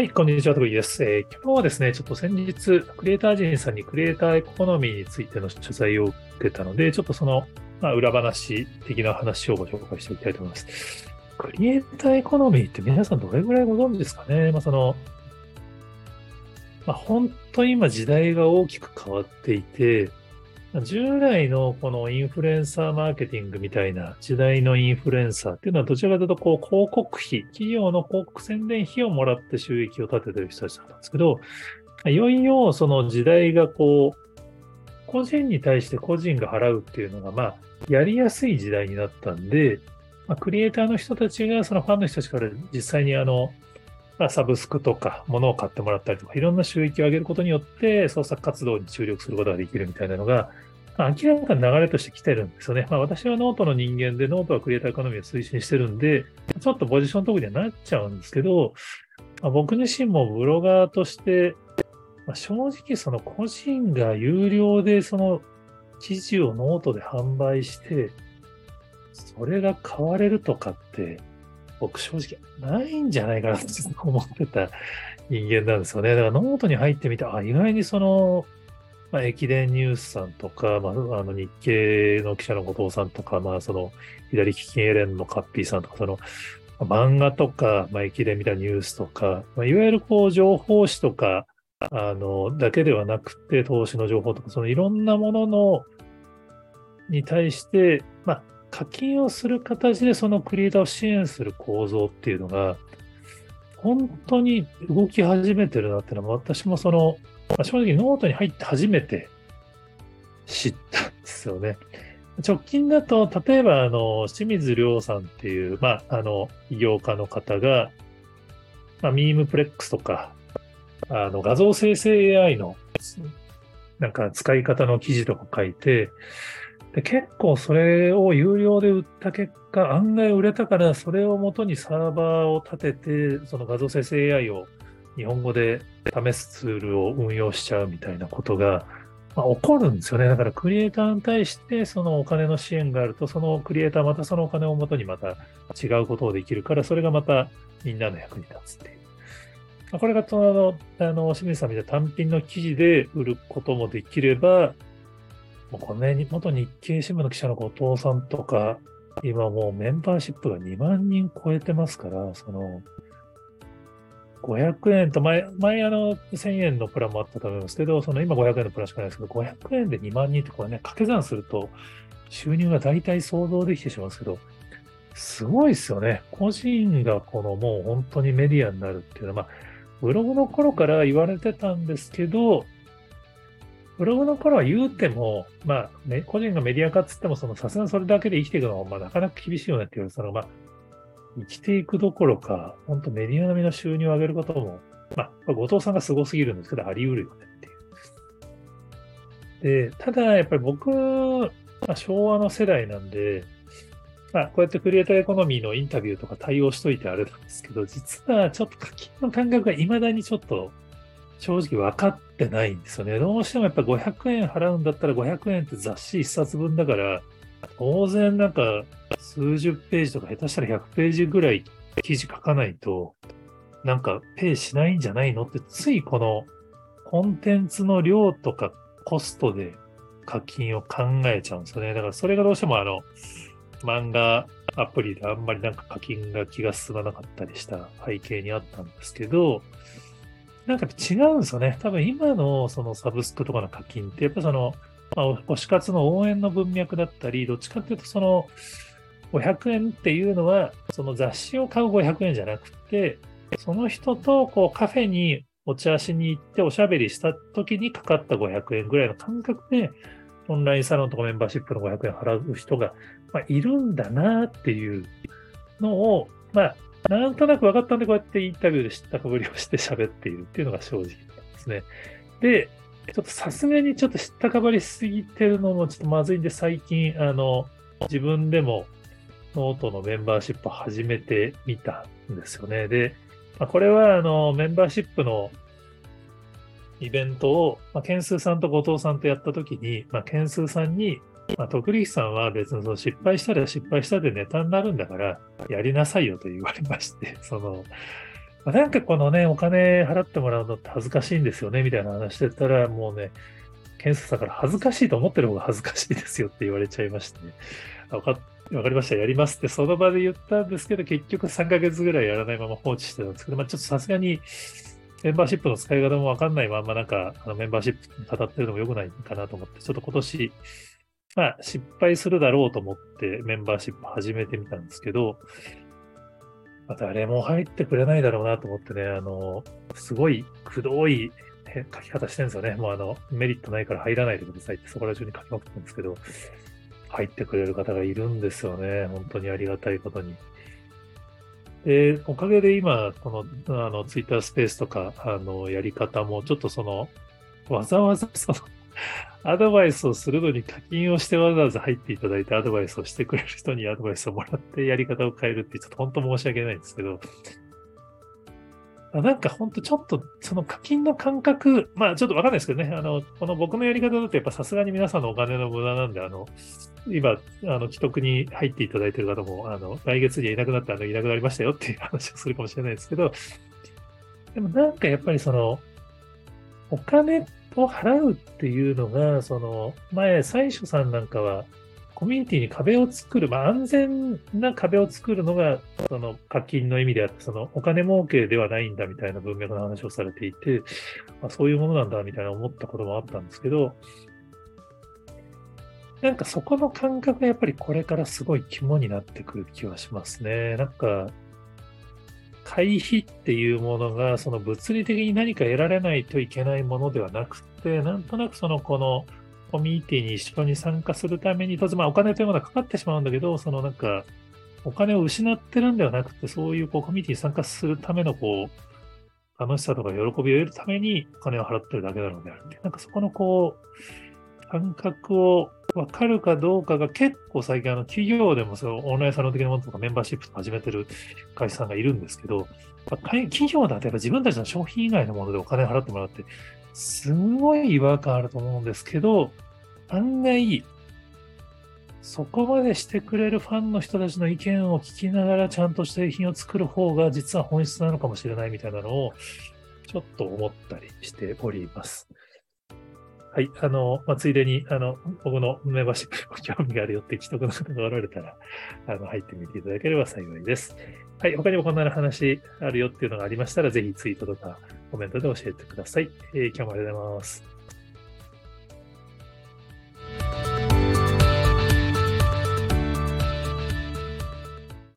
はい、こんにちは、徳井です、えー、今日はですね、ちょっと先日、クリエイター人さんにクリエイターエコノミーについての取材を受けたので、ちょっとその、まあ、裏話的な話をご紹介していきたいと思います。クリエイターエコノミーって皆さんどれぐらいご存知ですかね？まあ、その、まあ、本当に今時代が大きく変わっていて、従来のこのインフルエンサーマーケティングみたいな時代のインフルエンサーっていうのはどちらかというとこう広告費、企業の広告宣伝費をもらって収益を立ててる人たちだったんですけど、いよいよその時代がこう、個人に対して個人が払うっていうのがまあやりやすい時代になったんで、クリエイターの人たちがそのファンの人たちから実際にあのまあ、サブスクとか物を買ってもらったりとか、いろんな収益を上げることによって創作活動に注力することができるみたいなのが、まあ、明らかに流れとして来てるんですよね。まあ、私はノートの人間で、ノートはクリエイターエコノミーを推進してるんで、ちょっとポジショントークにはなっちゃうんですけど、まあ、僕自身もブロガーとして、まあ、正直その個人が有料でその記事をノートで販売して、それが買われるとかって、僕正直ないんじゃないかなって思ってた人間なんですよね。だからノートに入ってみて、あ、意外にその、まあ、駅伝ニュースさんとか、まあ、あの日経の記者の後藤さんとか、まあ、その、左ききのエレンのかっぴーさんとか、その、漫画とか、まあ、駅伝みたニュースとか、まあ、いわゆるこう、情報誌とか、あの、だけではなくて、投資の情報とか、そのいろんなものの、に対して、まあ、課金をする形でそのクリエイターを支援する構造っていうのが、本当に動き始めてるなっていうのは、私もその、正直ノートに入って初めて知ったんですよね。直近だと、例えば、あの、清水亮さんっていう、まあ、あの、起業家の方が、まあ、ミームプレックスとか、あの、画像生成 AI の、なんか使い方の記事とか書いて、で結構それを有料で売った結果、案外売れたから、それをもとにサーバーを立てて、その画像生成 AI を日本語で試すツールを運用しちゃうみたいなことが、まあ、起こるんですよね。だからクリエイターに対してそのお金の支援があると、そのクリエイターまたそのお金をもとにまた違うことをできるから、それがまたみんなの役に立つっていう。これがその、あの、清水さんみたいな単品の記事で売ることもできれば、もうこのね、元日経新聞の記者の後藤さんとか、今もうメンバーシップが2万人超えてますから、その、500円と前、前あの1000円のプランもあったと思いますけど、その今500円のプランしかないですけど、500円で2万人ってこれね、掛け算すると収入が大体想像できてしまうんですけど、すごいですよね。個人がこのもう本当にメディアになるっていうのは、まあ、ブログの頃から言われてたんですけど、ブログの頃は言うても、まあね、個人がメディア化っつっても、さすがにそれだけで生きていくのは、まあなかなか厳しいよねっていう、そのまあ、生きていくどころか、本当メディア並みの収入を上げることも、まあ、後藤さんがすごすぎるんですけど、あり得るよねっていう。で、ただ、やっぱり僕、まあ、昭和の世代なんで、まあ、こうやってクリエイターエコノミーのインタビューとか対応しといてあれなんですけど、実はちょっと課金の感覚が未だにちょっと正直分かってないんですよね。どうしてもやっぱ500円払うんだったら500円って雑誌1冊分だから、当然なんか数十ページとか下手したら100ページぐらい記事書かないと、なんかペイしないんじゃないのってついこのコンテンツの量とかコストで課金を考えちゃうんですよね。だからそれがどうしてもあの漫画アプリであんまりなんか課金が気が進まなかったりした背景にあったんですけど、なんか違うんですよね。多分今のそのサブスクとかの課金って、やっぱその、まあ、推し活の応援の文脈だったり、どっちかっていうとその、500円っていうのは、その雑誌を買う500円じゃなくて、その人とこうカフェにお茶しに行っておしゃべりした時にかかった500円ぐらいの感覚で、オンラインサロンとかメンバーシップの500円払う人が、まあ、いるんだなっていうのを、まあ、なんとなく分かったんで、こうやってインタビューで知ったかぶりをして喋っているっていうのが正直なんですね。で、ちょっとさすがにちょっと知ったかぶりしすぎてるのもちょっとまずいんで、最近、あの、自分でもノートのメンバーシップを始めてみたんですよね。で、まあ、これは、あの、メンバーシップのイベントを、まあ、けんすうさんと後藤さんとやったときに、まあ、けんすうさんに、まあ、徳力さんは別にその失敗したら失敗したでネタになるんだから、やりなさいよと言われまして、その、なんかこのね、お金払ってもらうのって恥ずかしいんですよね、みたいな話してたら、もうね、検査さんから恥ずかしいと思ってる方が恥ずかしいですよって言われちゃいまして、ね、わかわかりました、やりますってその場で言ったんですけど、結局3ヶ月ぐらいやらないまま放置してたんですけど、まあ、ちょっとさすがにメンバーシップの使い方もわかんないまんま、なんかあのメンバーシップ語ってるのも良くないかなと思って、ちょっと今年、まあ、失敗するだろうと思ってメンバーシップ始めてみたんですけど、まあ、誰も入ってくれないだろうなと思ってね、あの、すごいくどい書き方してるんですよね。もうあの、メリットないから入らないでくださいってそこら中に書きまくってるんですけど、入ってくれる方がいるんですよね。本当にありがたいことに。で、おかげで今、この、あの、ツイッタースペースとか、あの、やり方も、ちょっとその、わざわざそのアドバイスをするのに課金をしてわざわざ入っていただいてアドバイスをしてくれる人にアドバイスをもらってやり方を変えるってちょっと本当申し訳ないんですけど、なんか本当ちょっとその課金の感覚、まあちょっとわかんないですけどね、あの、この僕のやり方だとやっぱさすがに皆さんのお金の無駄なんで、あの、今、あの、既得に入っていただいてる方も、あの、来月にはいなくなったあの、いなくなりましたよっていう話をするかもしれないですけど、でもなんかやっぱりその、お金を払うっていうのが、その、前、最初さんなんかは、コミュニティに壁を作る、まあ、安全な壁を作るのが、その課金の意味であって、そのお金儲けではないんだみたいな文脈の話をされていて、まあ、そういうものなんだみたいな思ったこともあったんですけど、なんかそこの感覚がやっぱりこれからすごい肝になってくる気はしますね。なんか、回避っていうものが、その物理的に何か得られないといけないものではなくて、なんとなくそのこのコミュニティに一緒に参加するために、当然まあお金というものはかかってしまうんだけど、そのなんか、お金を失ってるんではなくて、そういうこうコミュニティに参加するためのこう、楽しさとか喜びを得るためにお金を払ってるだけなのである。なんかそこのこう、感覚をわかるかどうかが結構最近あの企業でもそのオンラインサロン的なものとかメンバーシップとか始めてる会社さんがいるんですけど、企業だとやっぱ自分たちの商品以外のものでお金払ってもらって、すごい違和感あると思うんですけど、案外、そこまでしてくれるファンの人たちの意見を聞きながらちゃんと製品を作る方が実は本質なのかもしれないみたいなのをちょっと思ったりしております。はい。あの、まあ、ついでに、あの、僕のメンバーシップご興味があるよって既得な方がおられたら、あの、入ってみていただければ幸いです。はい。他にもこんな話あるよっていうのがありましたら、ぜひツイートとかコメントで教えてください。えー、今日もありがとうございます。